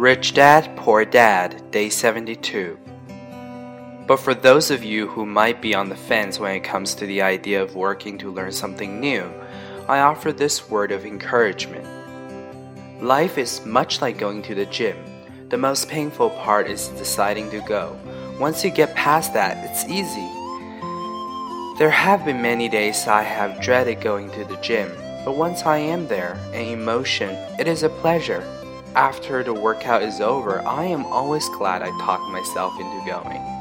Rich Dad, Poor Dad, Day 72. But for those of you who might be on the fence when it comes to the idea of working to learn something new, I offer this word of encouragement. Life is much like going to the gym. The most painful part is deciding to go. Once you get past that, it's easy. There have been many days I have dreaded going to the gym, but once I am there and in motion, it is a pleasure. After the workout is over, I am always glad I talked myself into going.